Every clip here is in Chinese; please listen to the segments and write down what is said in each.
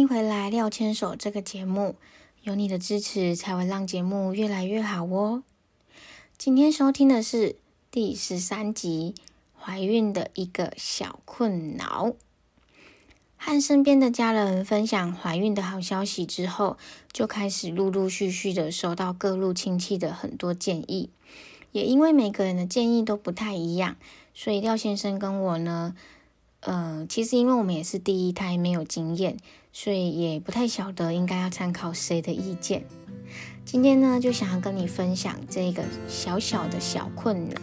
迎回来，廖牵手这个节目，有你的支持才会让节目越来越好哦。今天收听的是第十三集，怀孕的一个小困扰。和身边的家人分享怀孕的好消息之后，就开始陆陆续续的收到各路亲戚的很多建议。也因为每个人的建议都不太一样，所以廖先生跟我呢。呃，其实因为我们也是第一胎，没有经验，所以也不太晓得应该要参考谁的意见。今天呢，就想要跟你分享这个小小的小困扰。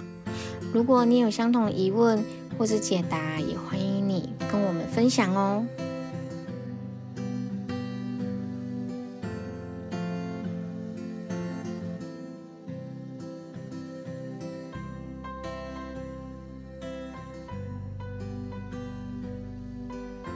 如果你有相同的疑问或是解答，也欢迎你跟我们分享哦。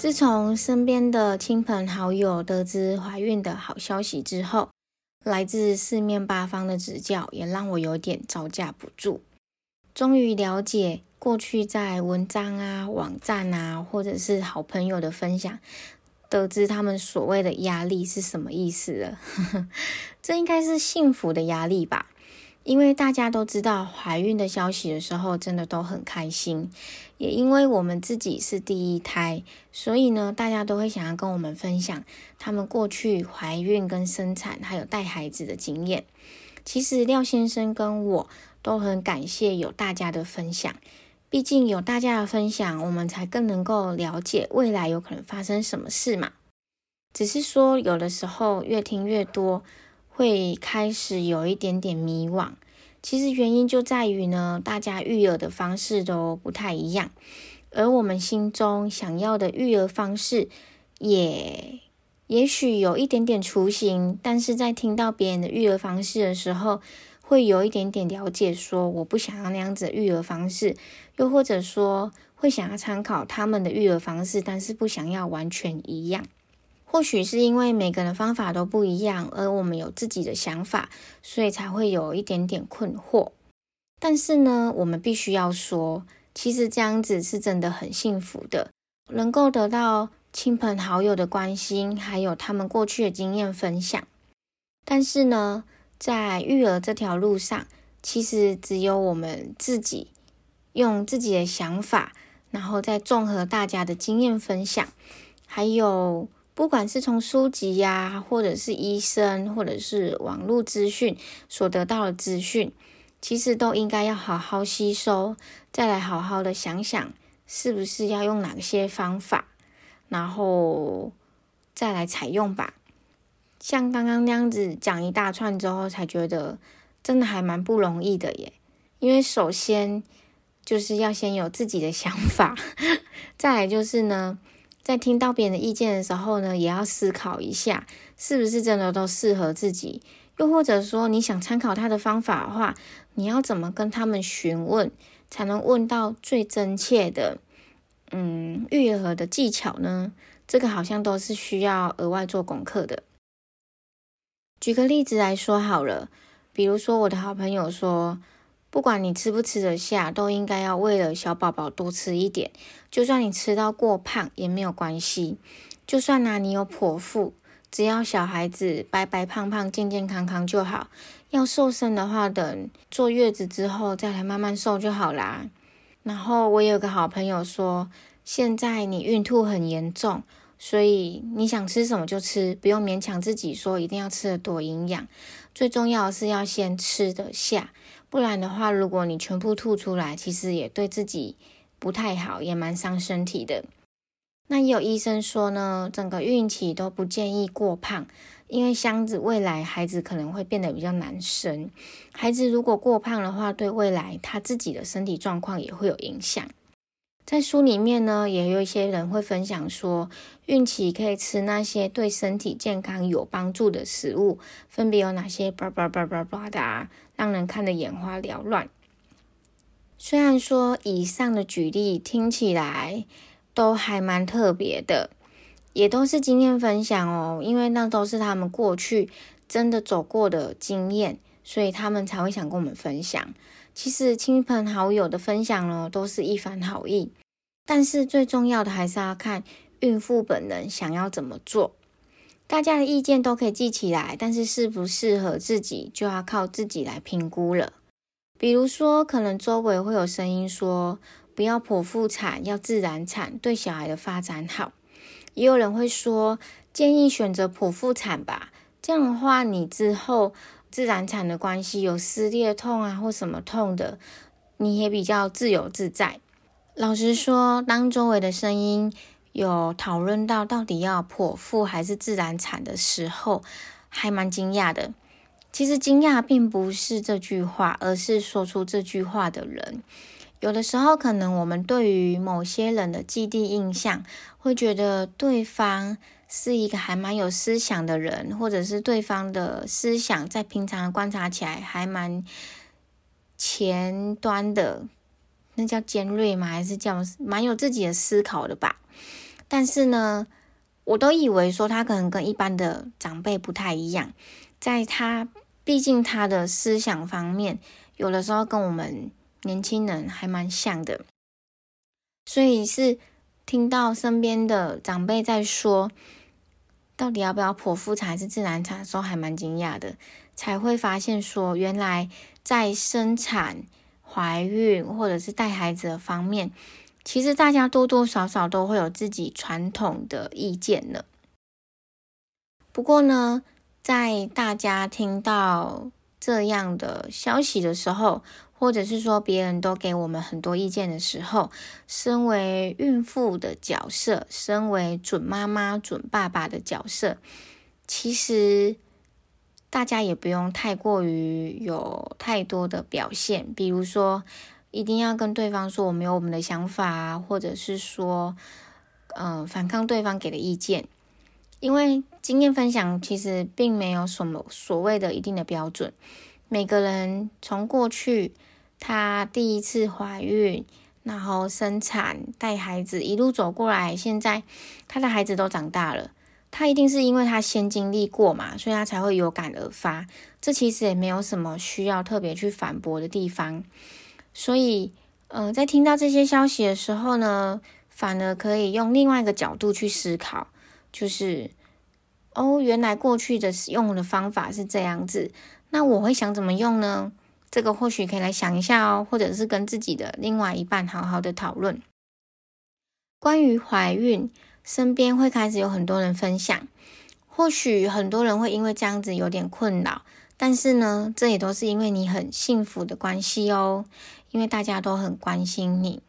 自从身边的亲朋好友得知怀孕的好消息之后，来自四面八方的指教也让我有点招架不住。终于了解过去在文章啊、网站啊，或者是好朋友的分享，得知他们所谓的压力是什么意思了。这应该是幸福的压力吧。因为大家都知道怀孕的消息的时候，真的都很开心。也因为我们自己是第一胎，所以呢，大家都会想要跟我们分享他们过去怀孕跟生产还有带孩子的经验。其实廖先生跟我都很感谢有大家的分享，毕竟有大家的分享，我们才更能够了解未来有可能发生什么事嘛。只是说有的时候越听越多。会开始有一点点迷惘，其实原因就在于呢，大家育儿的方式都不太一样，而我们心中想要的育儿方式也也许有一点点雏形，但是在听到别人的育儿方式的时候，会有一点点了解，说我不想要那样子的育儿方式，又或者说会想要参考他们的育儿方式，但是不想要完全一样。或许是因为每个人的方法都不一样，而我们有自己的想法，所以才会有一点点困惑。但是呢，我们必须要说，其实这样子是真的很幸福的，能够得到亲朋好友的关心，还有他们过去的经验分享。但是呢，在育儿这条路上，其实只有我们自己用自己的想法，然后再综合大家的经验分享，还有。不管是从书籍呀，或者是医生，或者是网络资讯所得到的资讯，其实都应该要好好吸收，再来好好的想想，是不是要用哪些方法，然后再来采用吧。像刚刚那样子讲一大串之后，才觉得真的还蛮不容易的耶。因为首先就是要先有自己的想法，再来就是呢。在听到别人的意见的时候呢，也要思考一下，是不是真的都适合自己？又或者说，你想参考他的方法的话，你要怎么跟他们询问，才能问到最真切的，嗯，愈合的技巧呢？这个好像都是需要额外做功课的。举个例子来说好了，比如说我的好朋友说。不管你吃不吃得下，都应该要为了小宝宝多吃一点。就算你吃到过胖也没有关系。就算呢你有剖腹，只要小孩子白白胖胖、健健康康就好。要瘦身的话，等坐月子之后再来慢慢瘦就好啦。然后我有个好朋友说，现在你孕吐很严重，所以你想吃什么就吃，不用勉强自己说一定要吃的多营养。最重要的是要先吃得下。不然的话，如果你全部吐出来，其实也对自己不太好，也蛮伤身体的。那也有医生说呢，整个孕期都不建议过胖，因为箱子未来孩子可能会变得比较难生。孩子如果过胖的话，对未来他自己的身体状况也会有影响。在书里面呢，也有一些人会分享说，孕期可以吃那些对身体健康有帮助的食物，分别有哪些？叭叭叭叭叭的啊，让人看得眼花缭乱。虽然说以上的举例听起来都还蛮特别的，也都是经验分享哦，因为那都是他们过去真的走过的经验，所以他们才会想跟我们分享。其实亲朋好友的分享呢，都是一番好意。但是最重要的还是要看孕妇本人想要怎么做。大家的意见都可以记起来，但是适不适合自己就要靠自己来评估了。比如说，可能周围会有声音说不要剖腹产，要自然产，对小孩的发展好。也有人会说建议选择剖腹产吧，这样的话你之后自然产的关系有撕裂痛啊或什么痛的，你也比较自由自在。老实说，当周围的声音有讨论到到底要剖腹还是自然产的时候，还蛮惊讶的。其实惊讶并不是这句话，而是说出这句话的人。有的时候，可能我们对于某些人的既定印象，会觉得对方是一个还蛮有思想的人，或者是对方的思想在平常观察起来还蛮前端的。那叫尖锐吗？还是叫蛮有自己的思考的吧？但是呢，我都以为说他可能跟一般的长辈不太一样，在他毕竟他的思想方面，有的时候跟我们年轻人还蛮像的，所以是听到身边的长辈在说，到底要不要剖腹产还是自然产的时候，还蛮惊讶的，才会发现说，原来在生产。怀孕或者是带孩子的方面，其实大家多多少少都会有自己传统的意见呢。不过呢，在大家听到这样的消息的时候，或者是说别人都给我们很多意见的时候，身为孕妇的角色，身为准妈妈、准爸爸的角色，其实。大家也不用太过于有太多的表现，比如说一定要跟对方说我们有我们的想法，或者是说，嗯，反抗对方给的意见。因为经验分享其实并没有什么所谓的一定的标准，每个人从过去她第一次怀孕，然后生产带孩子一路走过来，现在她的孩子都长大了。她一定是因为她先经历过嘛，所以她才会有感而发。这其实也没有什么需要特别去反驳的地方。所以，嗯，在听到这些消息的时候呢，反而可以用另外一个角度去思考，就是哦，原来过去的使用的方法是这样子，那我会想怎么用呢？这个或许可以来想一下哦，或者是跟自己的另外一半好好的讨论关于怀孕。身边会开始有很多人分享，或许很多人会因为这样子有点困扰，但是呢，这也都是因为你很幸福的关系哦，因为大家都很关心你，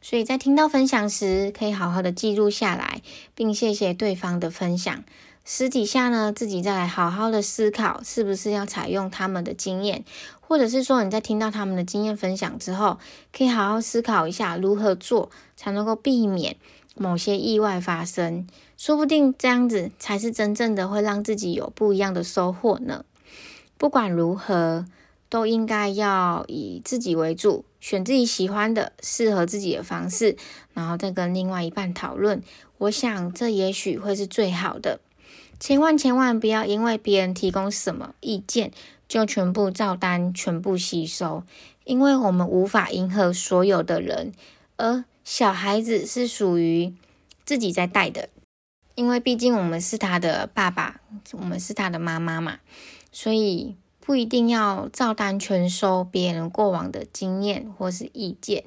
所以在听到分享时，可以好好的记录下来，并谢谢对方的分享。私底下呢，自己再来好好的思考，是不是要采用他们的经验，或者是说你在听到他们的经验分享之后，可以好好思考一下如何做才能够避免。某些意外发生，说不定这样子才是真正的会让自己有不一样的收获呢。不管如何，都应该要以自己为主，选自己喜欢的、适合自己的方式，然后再跟另外一半讨论。我想这也许会是最好的。千万千万不要因为别人提供什么意见，就全部照单、全部吸收，因为我们无法迎合所有的人，而。小孩子是属于自己在带的，因为毕竟我们是他的爸爸，我们是他的妈妈嘛，所以不一定要照单全收别人过往的经验或是意见，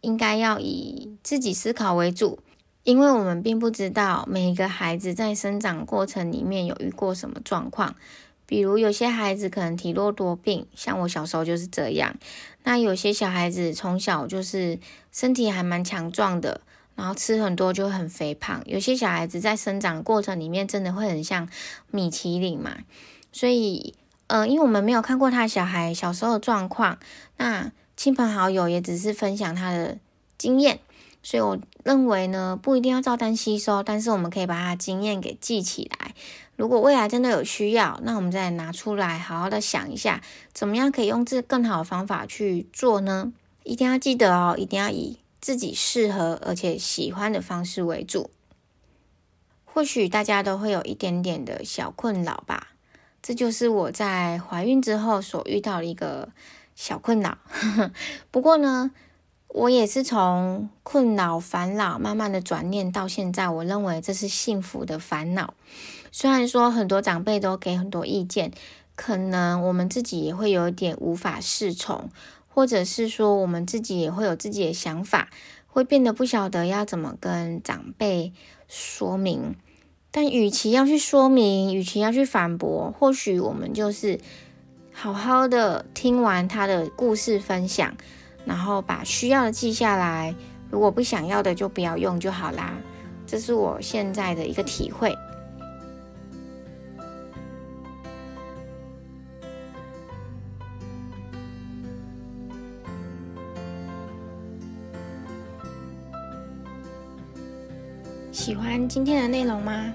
应该要以自己思考为主，因为我们并不知道每一个孩子在生长过程里面有遇过什么状况。比如有些孩子可能体弱多病，像我小时候就是这样。那有些小孩子从小就是身体还蛮强壮的，然后吃很多就很肥胖。有些小孩子在生长过程里面真的会很像米其林嘛。所以，嗯，因为我们没有看过他小孩小时候的状况，那亲朋好友也只是分享他的经验。所以我认为呢，不一定要照单吸收，但是我们可以把它经验给记起来。如果未来真的有需要，那我们再拿出来好好的想一下，怎么样可以用这更好的方法去做呢？一定要记得哦，一定要以自己适合而且喜欢的方式为主。或许大家都会有一点点的小困扰吧，这就是我在怀孕之后所遇到的一个小困扰。不过呢，我也是从困扰、烦恼慢慢的转念到现在，我认为这是幸福的烦恼。虽然说很多长辈都给很多意见，可能我们自己也会有一点无法适从，或者是说我们自己也会有自己的想法，会变得不晓得要怎么跟长辈说明。但与其要去说明，与其要去反驳，或许我们就是好好的听完他的故事分享，然后把需要的记下来，如果不想要的就不要用就好啦。这是我现在的一个体会。喜欢今天的内容吗？